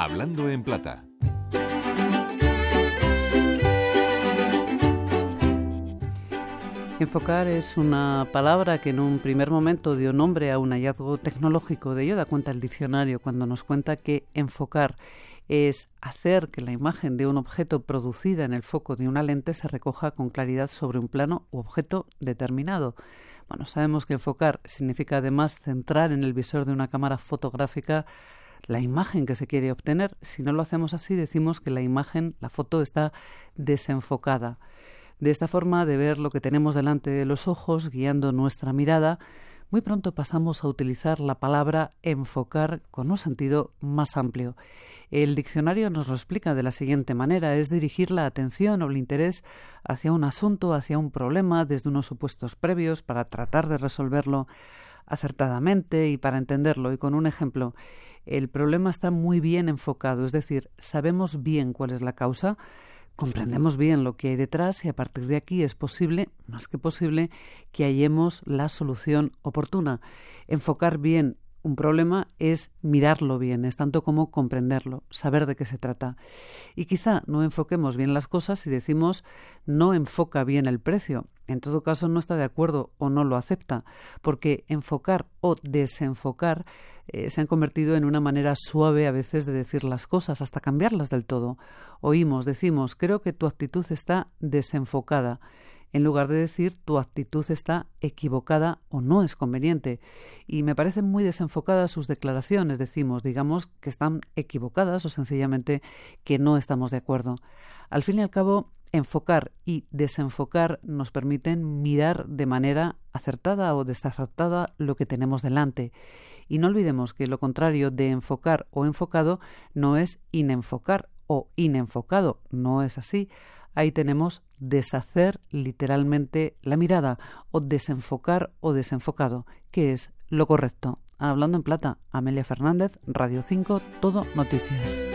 Hablando en Plata. Enfocar es una palabra que en un primer momento dio nombre a un hallazgo tecnológico. De ello da cuenta el diccionario cuando nos cuenta que enfocar es hacer que la imagen de un objeto producida en el foco de una lente se recoja con claridad sobre un plano u objeto determinado. Bueno, sabemos que enfocar significa además centrar en el visor de una cámara fotográfica la imagen que se quiere obtener. Si no lo hacemos así, decimos que la imagen, la foto está desenfocada. De esta forma de ver lo que tenemos delante de los ojos, guiando nuestra mirada, muy pronto pasamos a utilizar la palabra enfocar con un sentido más amplio. El diccionario nos lo explica de la siguiente manera, es dirigir la atención o el interés hacia un asunto, hacia un problema, desde unos supuestos previos para tratar de resolverlo acertadamente y para entenderlo. Y con un ejemplo, el problema está muy bien enfocado, es decir, sabemos bien cuál es la causa, comprendemos bien lo que hay detrás y a partir de aquí es posible, más que posible, que hallemos la solución oportuna. Enfocar bien un problema es mirarlo bien, es tanto como comprenderlo, saber de qué se trata. Y quizá no enfoquemos bien las cosas si decimos no enfoca bien el precio. En todo caso no está de acuerdo o no lo acepta, porque enfocar o desenfocar eh, se han convertido en una manera suave a veces de decir las cosas, hasta cambiarlas del todo. Oímos, decimos, creo que tu actitud está desenfocada, en lugar de decir tu actitud está equivocada o no es conveniente. Y me parecen muy desenfocadas sus declaraciones, decimos, digamos que están equivocadas o sencillamente que no estamos de acuerdo. Al fin y al cabo, enfocar y desenfocar nos permiten mirar de manera acertada o desacertada lo que tenemos delante y no olvidemos que lo contrario de enfocar o enfocado no es inenfocar o inenfocado, no es así. Ahí tenemos deshacer literalmente la mirada o desenfocar o desenfocado, que es lo correcto. Hablando en plata, Amelia Fernández, Radio 5, Todo Noticias.